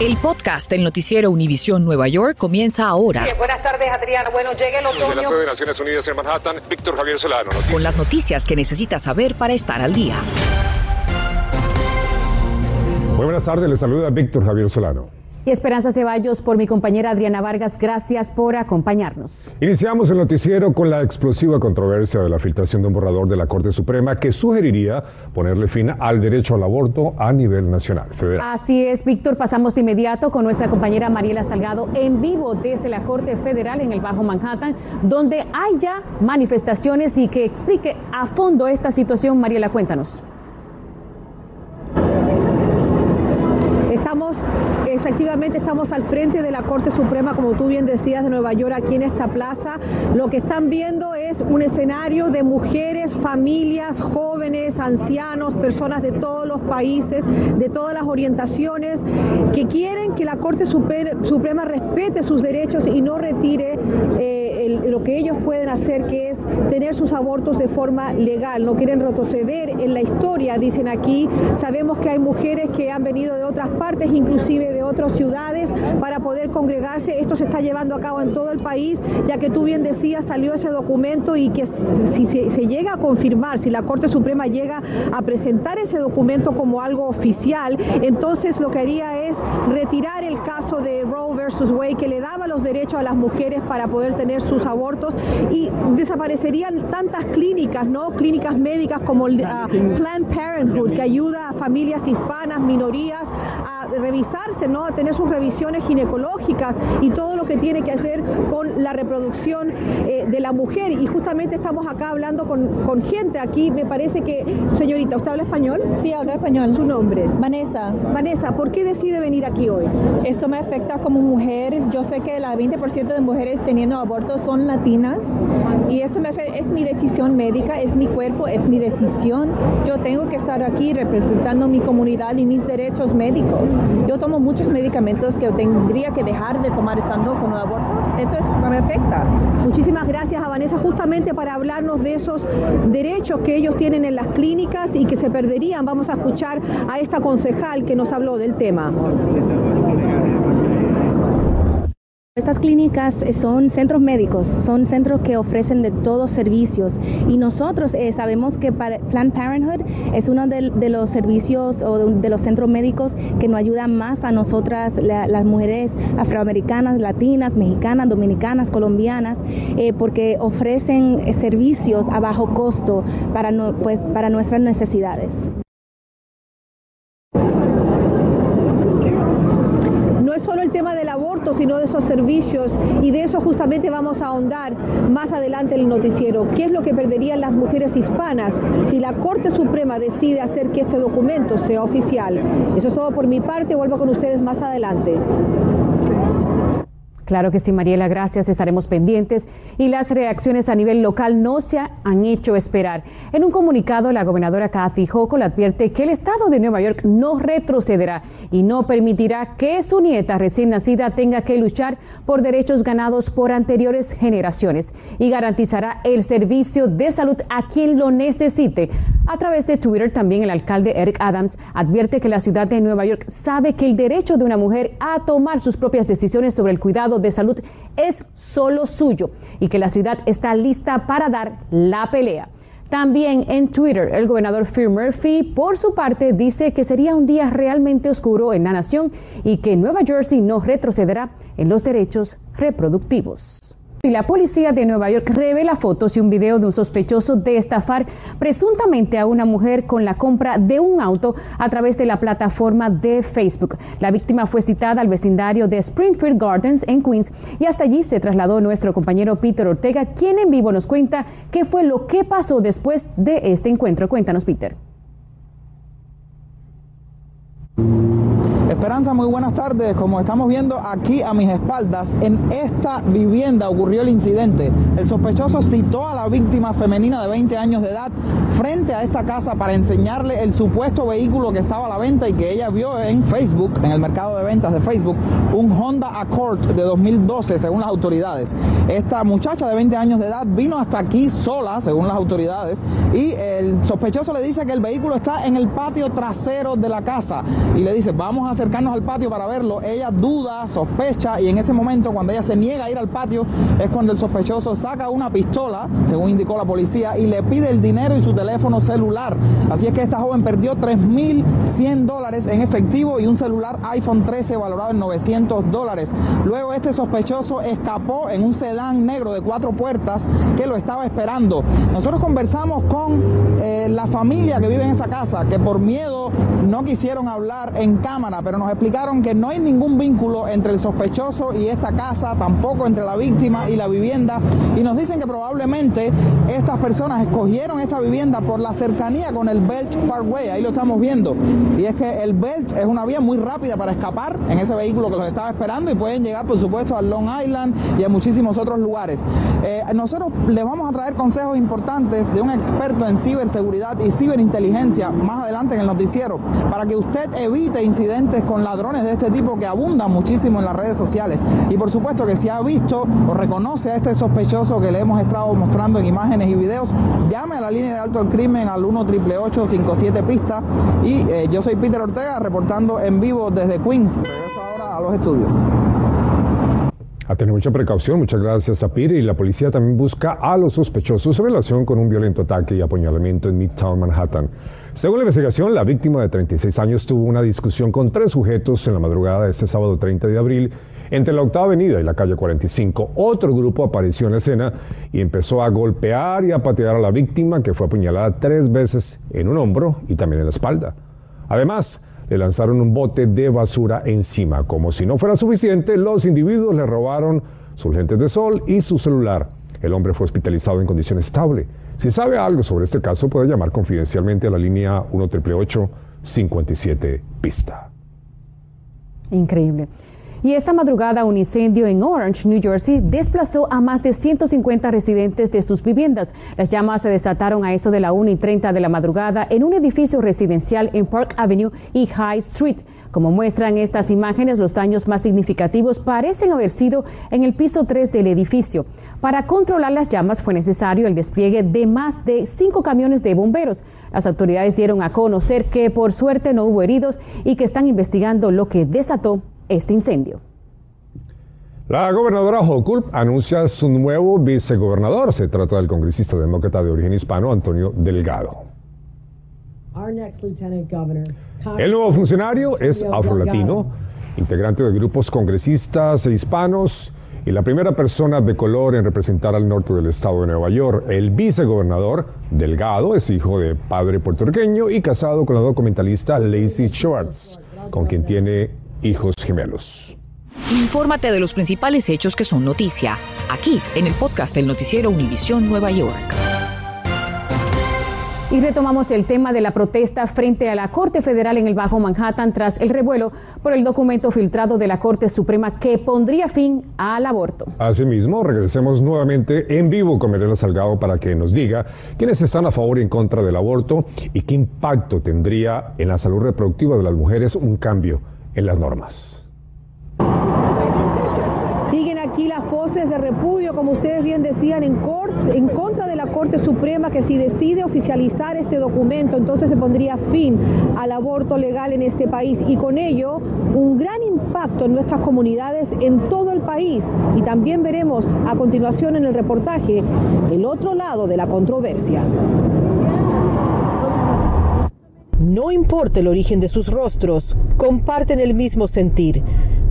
El podcast del noticiero Univisión Nueva York comienza ahora. buenas tardes, Adriana. Bueno, llega el otoño. Desde la sede de Naciones Unidas en Manhattan, Víctor Javier Solano. Noticias. Con las noticias que necesitas saber para estar al día. Muy buenas tardes, les saluda Víctor Javier Solano. Y Esperanza Ceballos por mi compañera Adriana Vargas, gracias por acompañarnos. Iniciamos el noticiero con la explosiva controversia de la filtración de un borrador de la Corte Suprema que sugeriría ponerle fin al derecho al aborto a nivel nacional, federal. Así es, Víctor, pasamos de inmediato con nuestra compañera Mariela Salgado en vivo desde la Corte Federal en el Bajo Manhattan, donde hay ya manifestaciones y que explique a fondo esta situación. Mariela, cuéntanos. Estamos, efectivamente, estamos al frente de la Corte Suprema, como tú bien decías, de Nueva York, aquí en esta plaza. Lo que están viendo es un escenario de mujeres, familias, jóvenes, ancianos, personas de todos los países, de todas las orientaciones, que quieren que la Corte Suprema respete sus derechos y no retire eh, lo que ellos pueden hacer, que es tener sus abortos de forma legal. No quieren retroceder en la historia, dicen aquí. Sabemos que hay mujeres que han venido de otras partes inclusive de otras ciudades, para poder congregarse. Esto se está llevando a cabo en todo el país, ya que tú bien decías, salió ese documento y que si se, llega a confirmar, si la Corte Suprema llega a presentar ese documento como algo oficial, entonces lo que haría es retirar el caso de Roe versus Wade, que le daba los derechos a las mujeres para poder tener sus abortos y desaparecerían tantas clínicas, ¿no? Clínicas médicas como ah, Planned Parenthood, que ayuda a familias hispanas, minorías, a revisarse, ¿no? a tener sus revisiones ginecológicas y todo lo que tiene que hacer con la reproducción eh, de la mujer. Y justamente estamos acá hablando con, con, gente. Aquí me parece que, señorita, ¿usted habla español? Sí, hablo español. ¿Su nombre? Vanessa. Vanessa, ¿por qué decide venir aquí hoy? Esto me afecta como mujer. Yo sé que el 20% de mujeres teniendo abortos son latinas y esto me es mi decisión médica, es mi cuerpo, es mi decisión. Yo tengo que estar aquí representando mi comunidad y mis derechos médicos. Yo tomo muchos medicamentos que tendría que dejar de tomar estando con un aborto. Esto me afecta. Muchísimas gracias a Vanessa justamente para hablarnos de esos derechos que ellos tienen en las clínicas y que se perderían. Vamos a escuchar a esta concejal que nos habló del tema. Estas clínicas son centros médicos, son centros que ofrecen de todos servicios y nosotros eh, sabemos que Planned Parenthood es uno de, los servicios o de, los centros médicos que nos ayudan más a nosotras, las mujeres afroamericanas, latinas, mexicanas, dominicanas, colombianas, eh, porque ofrecen eh, servicios a bajo costo para, pues, para nuestras necesidades. no es solo el tema sino de esos servicios y de eso justamente vamos a ahondar más adelante en el noticiero. ¿Qué es lo que perderían las mujeres hispanas si la Corte Suprema decide hacer que este documento sea oficial? Eso es todo por mi parte, vuelvo con ustedes más adelante. Claro que sí, Mariela, gracias. Estaremos pendientes. Y las reacciones a nivel local no se han hecho esperar. En un comunicado, la gobernadora Kathy Hochul advierte que el estado de Nueva York no retrocederá y no permitirá que su nieta recién nacida tenga que luchar por derechos ganados por anteriores generaciones y garantizará el servicio de salud a quien lo necesite. A través de Twitter, también el alcalde Eric Adams advierte que la ciudad de Nueva York sabe que el derecho de una mujer a tomar sus propias decisiones sobre el cuidado de salud es solo suyo y que la ciudad está lista para dar la pelea. También en Twitter, el gobernador Phil Murphy, por su parte, dice que sería un día realmente oscuro en la nación y que Nueva Jersey no retrocederá en los derechos reproductivos. Y la policía de Nueva York revela fotos y un video de un sospechoso de estafar presuntamente a una mujer con la compra de un auto a través de la plataforma de Facebook. La víctima fue citada al vecindario de Springfield Gardens en Queens y hasta allí se trasladó nuestro compañero Peter Ortega, quien en vivo nos cuenta qué fue lo que pasó después de este encuentro. Cuéntanos, Peter. Esperanza, muy buenas tardes. Como estamos viendo aquí a mis espaldas, en esta vivienda ocurrió el incidente. El sospechoso citó a la víctima femenina de 20 años de edad frente a esta casa para enseñarle el supuesto vehículo que estaba a la venta y que ella vio en Facebook, en el mercado de ventas de Facebook, un Honda Accord de 2012, según las autoridades. Esta muchacha de 20 años de edad vino hasta aquí sola, según las autoridades, y el sospechoso le dice que el vehículo está en el patio trasero de la casa y le dice, vamos a hacer acercarnos al patio para verlo, ella duda, sospecha y en ese momento cuando ella se niega a ir al patio es cuando el sospechoso saca una pistola, según indicó la policía, y le pide el dinero y su teléfono celular. Así es que esta joven perdió 3.100 dólares en efectivo y un celular iPhone 13 valorado en 900 dólares. Luego este sospechoso escapó en un sedán negro de cuatro puertas que lo estaba esperando. Nosotros conversamos con eh, la familia que vive en esa casa, que por miedo no quisieron hablar en cámara, pero nos explicaron que no hay ningún vínculo entre el sospechoso y esta casa, tampoco entre la víctima y la vivienda, y nos dicen que probablemente estas personas escogieron esta vivienda por la cercanía con el Belt Parkway, ahí lo estamos viendo, y es que el Belt es una vía muy rápida para escapar en ese vehículo que los estaba esperando y pueden llegar por supuesto a Long Island y a muchísimos otros lugares. Eh, nosotros les vamos a traer consejos importantes de un experto en ciberseguridad y ciberinteligencia más adelante en el noticiero para que usted evite incidentes con ladrones de este tipo que abundan muchísimo en las redes sociales. Y por supuesto que si ha visto o reconoce a este sospechoso que le hemos estado mostrando en imágenes y videos, llame a la línea de alto al crimen al 1 57 pista. Y eh, yo soy Peter Ortega reportando en vivo desde Queens. Regreso ahora a los estudios. A tener mucha precaución, muchas gracias a Peter. Y la policía también busca a los sospechosos en relación con un violento ataque y apuñalamiento en Midtown Manhattan. Según la investigación, la víctima de 36 años tuvo una discusión con tres sujetos en la madrugada de este sábado 30 de abril entre la Octava Avenida y la calle 45. Otro grupo apareció en la escena y empezó a golpear y a patear a la víctima, que fue apuñalada tres veces en un hombro y también en la espalda. Además, le lanzaron un bote de basura encima. Como si no fuera suficiente, los individuos le robaron sus lentes de sol y su celular. El hombre fue hospitalizado en condición estable. Si sabe algo sobre este caso, puede llamar confidencialmente a la línea 1 57 pista. Increíble. Y esta madrugada un incendio en Orange, New Jersey, desplazó a más de 150 residentes de sus viviendas. Las llamas se desataron a eso de la 1 y 30 de la madrugada en un edificio residencial en Park Avenue y High Street. Como muestran estas imágenes, los daños más significativos parecen haber sido en el piso 3 del edificio. Para controlar las llamas fue necesario el despliegue de más de cinco camiones de bomberos. Las autoridades dieron a conocer que por suerte no hubo heridos y que están investigando lo que desató este incendio. La gobernadora Hochul anuncia su nuevo vicegobernador. Se trata del congresista demócrata de origen hispano, Antonio Delgado. El nuevo funcionario es afrolatino, integrante de grupos congresistas e hispanos y la primera persona de color en representar al norte del estado de Nueva York. El vicegobernador Delgado es hijo de padre puertorriqueño y casado con la documentalista Lacey Schwartz, con quien tiene hijos gemelos. Infórmate de los principales hechos que son noticia, aquí en el podcast del noticiero Univisión Nueva York. Y retomamos el tema de la protesta frente a la Corte Federal en el Bajo Manhattan tras el revuelo por el documento filtrado de la Corte Suprema que pondría fin al aborto. Asimismo, regresemos nuevamente en vivo con Mirela Salgado para que nos diga quiénes están a favor y en contra del aborto y qué impacto tendría en la salud reproductiva de las mujeres un cambio en las normas. Siguen aquí las voces de repudio, como ustedes bien decían, en, en contra de la Corte Suprema que si decide oficializar este documento, entonces se pondría fin al aborto legal en este país y con ello un gran impacto en nuestras comunidades en todo el país. Y también veremos a continuación en el reportaje el otro lado de la controversia. No importa el origen de sus rostros, comparten el mismo sentir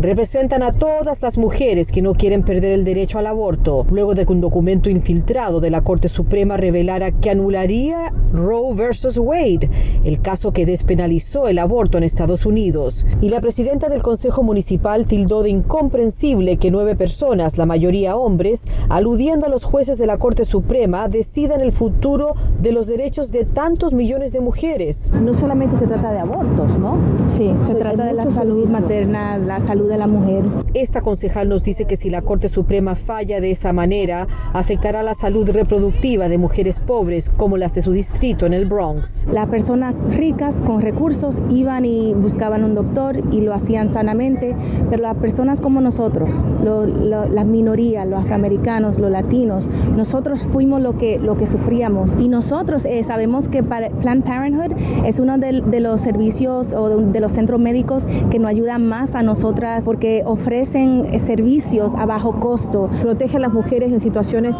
representan a todas las mujeres que no quieren perder el derecho al aborto, luego de que un documento infiltrado de la Corte Suprema revelara que anularía Roe versus Wade, el caso que despenalizó el aborto en Estados Unidos. Y la presidenta del Consejo Municipal tildó de incomprensible que nueve personas, la mayoría hombres, aludiendo a los jueces de la Corte Suprema, decidan el futuro de los derechos de tantos millones de mujeres. No solamente se trata de abortos, ¿no? Sí, se trata de la salud materna, la salud de la mujer. Esta concejal nos dice que si la Corte Suprema falla de esa manera, afectará la salud reproductiva de mujeres pobres como las de su distrito en el Bronx. Las personas ricas con recursos iban y buscaban un doctor y lo hacían sanamente, pero las personas como nosotros, las minorías, los afroamericanos, los latinos, nosotros fuimos lo que, lo que sufríamos y nosotros eh, sabemos que Planned Parenthood es uno de, de los servicios o de los centros médicos que nos ayudan más a nosotras porque ofrecen eh, servicios a bajo costo. Protege a las mujeres en situaciones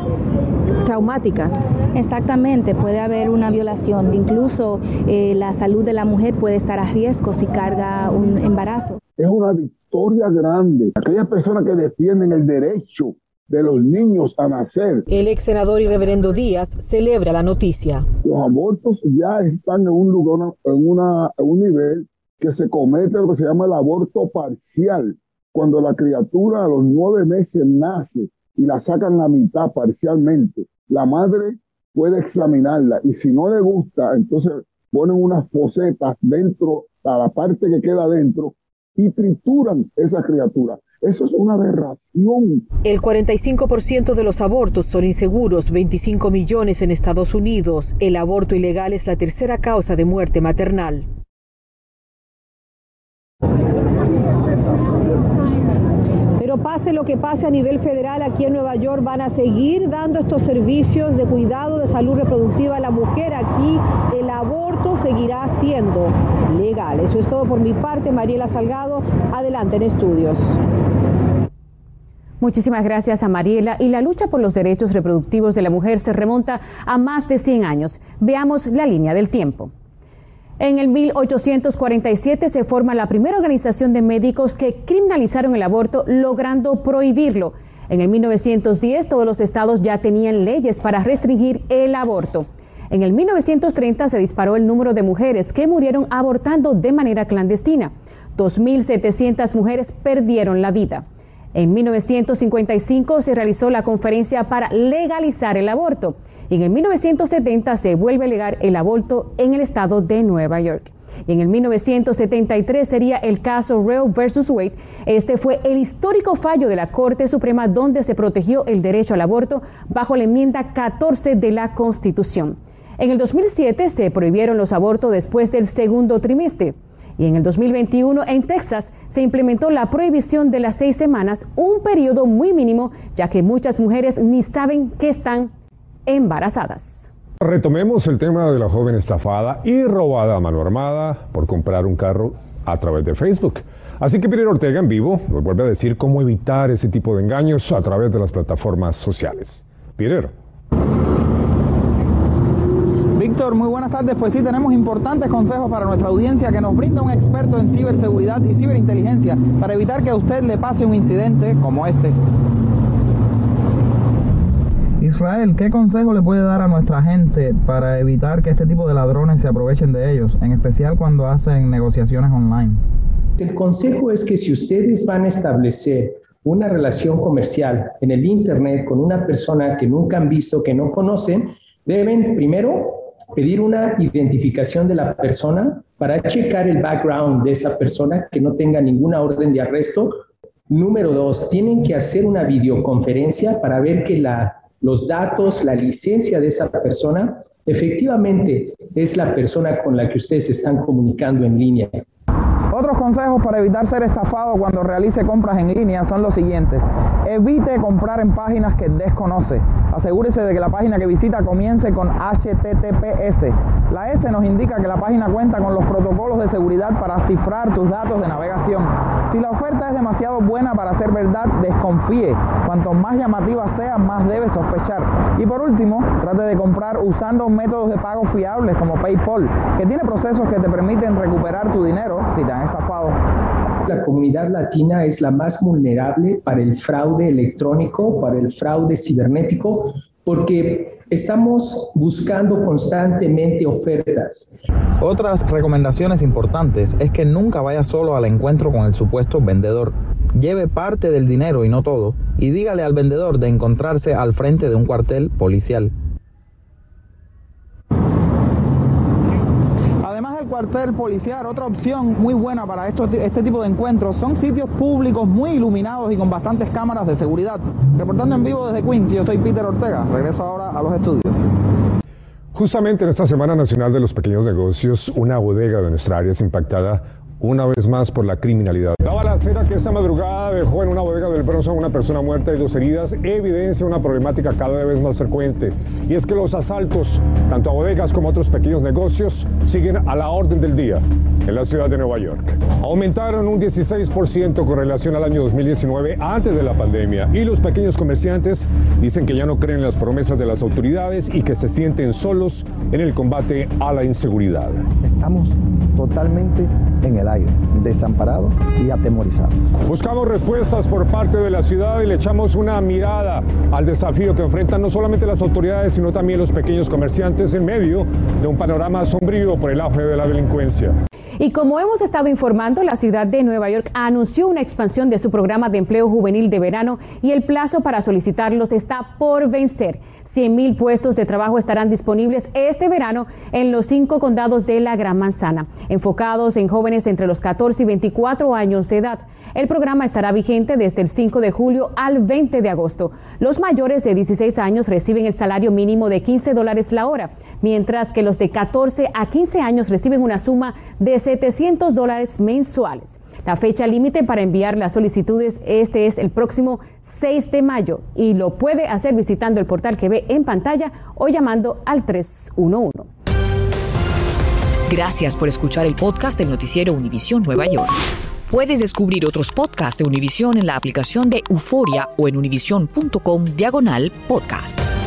traumáticas. Exactamente, puede haber una violación. Incluso eh, la salud de la mujer puede estar a riesgo si carga un embarazo. Es una victoria grande. Aquellas personas que defienden el derecho de los niños a nacer. El ex senador y reverendo Díaz celebra la noticia. Los abortos ya están en un lugar, en, una, en un nivel que se comete lo que se llama el aborto parcial, cuando la criatura a los nueve meses nace y la sacan a mitad parcialmente. La madre puede examinarla y si no le gusta, entonces ponen unas posetas dentro, a la parte que queda dentro y trituran esa criatura. Eso es una aberración. El 45% de los abortos son inseguros, 25 millones en Estados Unidos. El aborto ilegal es la tercera causa de muerte maternal. Pero pase lo que pase a nivel federal, aquí en Nueva York van a seguir dando estos servicios de cuidado de salud reproductiva a la mujer. Aquí el aborto seguirá siendo legal. Eso es todo por mi parte. Mariela Salgado, adelante en estudios. Muchísimas gracias a Mariela. Y la lucha por los derechos reproductivos de la mujer se remonta a más de 100 años. Veamos la línea del tiempo. En el 1847 se forma la primera organización de médicos que criminalizaron el aborto, logrando prohibirlo. En el 1910 todos los estados ya tenían leyes para restringir el aborto. En el 1930 se disparó el número de mujeres que murieron abortando de manera clandestina. 2.700 mujeres perdieron la vida. En 1955 se realizó la conferencia para legalizar el aborto y en el 1970 se vuelve a legar el aborto en el estado de Nueva York. Y en el 1973 sería el caso Roe versus Wade. Este fue el histórico fallo de la Corte Suprema donde se protegió el derecho al aborto bajo la enmienda 14 de la Constitución. En el 2007 se prohibieron los abortos después del segundo trimestre. Y en el 2021 en Texas se implementó la prohibición de las seis semanas, un periodo muy mínimo, ya que muchas mujeres ni saben que están embarazadas. Retomemos el tema de la joven estafada y robada a mano armada por comprar un carro a través de Facebook. Así que Peter Ortega en vivo nos vuelve a decir cómo evitar ese tipo de engaños a través de las plataformas sociales. Peter. Víctor, muy buenas tardes. Pues sí, tenemos importantes consejos para nuestra audiencia que nos brinda un experto en ciberseguridad y ciberinteligencia para evitar que a usted le pase un incidente como este. Israel, ¿qué consejo le puede dar a nuestra gente para evitar que este tipo de ladrones se aprovechen de ellos, en especial cuando hacen negociaciones online? El consejo es que si ustedes van a establecer una relación comercial en el Internet con una persona que nunca han visto, que no conocen, deben primero pedir una identificación de la persona para checar el background de esa persona que no tenga ninguna orden de arresto. Número dos, tienen que hacer una videoconferencia para ver que la los datos, la licencia de esa persona, efectivamente es la persona con la que ustedes están comunicando en línea. Otros consejos para evitar ser estafado cuando realice compras en línea son los siguientes. Evite comprar en páginas que desconoce. Asegúrese de que la página que visita comience con HTTPS. La S nos indica que la página cuenta con los protocolos de seguridad para cifrar tus datos de navegación. Si la oferta es demasiado buena para ser verdad, desconfíe. Cuanto más llamativa sea, más debe sospechar. Y por último, trate de comprar usando métodos de pago fiables como PayPal, que tiene procesos que te permiten recuperar tu dinero si te han estafado. La comunidad latina es la más vulnerable para el fraude electrónico, para el fraude cibernético, porque estamos buscando constantemente ofertas. Otras recomendaciones importantes es que nunca vaya solo al encuentro con el supuesto vendedor. Lleve parte del dinero y no todo, y dígale al vendedor de encontrarse al frente de un cuartel policial. Cuartel policial, otra opción muy buena para este tipo de encuentros son sitios públicos muy iluminados y con bastantes cámaras de seguridad. Reportando en vivo desde Queens, yo soy Peter Ortega. Regreso ahora a los estudios. Justamente en esta Semana Nacional de los Pequeños Negocios, una bodega de nuestra área es impactada una vez más por la criminalidad. La balacera que esta madrugada dejó en una bodega del Bronx a una persona muerta y dos heridas evidencia una problemática cada vez más frecuente. Y es que los asaltos, tanto a bodegas como a otros pequeños negocios, siguen a la orden del día en la ciudad de Nueva York. Aumentaron un 16% con relación al año 2019 antes de la pandemia y los pequeños comerciantes dicen que ya no creen en las promesas de las autoridades y que se sienten solos en el combate a la inseguridad. Estamos totalmente en el aire, desamparados y atemorizados. Buscamos respuestas por parte de la ciudad y le echamos una mirada al desafío que enfrentan no solamente las autoridades, sino también los pequeños comerciantes en medio de un panorama sombrío por el auge de la delincuencia. Y como hemos estado informando, la ciudad de Nueva York anunció una expansión de su programa de empleo juvenil de verano y el plazo para solicitarlos está por vencer. 100 mil puestos de trabajo estarán disponibles este verano en los cinco condados de la Gran Manzana, enfocados en jóvenes entre los 14 y 24 años de edad. El programa estará vigente desde el 5 de julio al 20 de agosto. Los mayores de 16 años reciben el salario mínimo de 15 dólares la hora, mientras que los de 14 a 15 años reciben una suma de 700 dólares mensuales. La fecha límite para enviar las solicitudes este es el próximo 6 de mayo y lo puede hacer visitando el portal que ve en pantalla o llamando al 311. Gracias por escuchar el podcast del noticiero Univisión Nueva York. Puedes descubrir otros podcasts de Univisión en la aplicación de Euforia o en univision.com diagonal podcasts.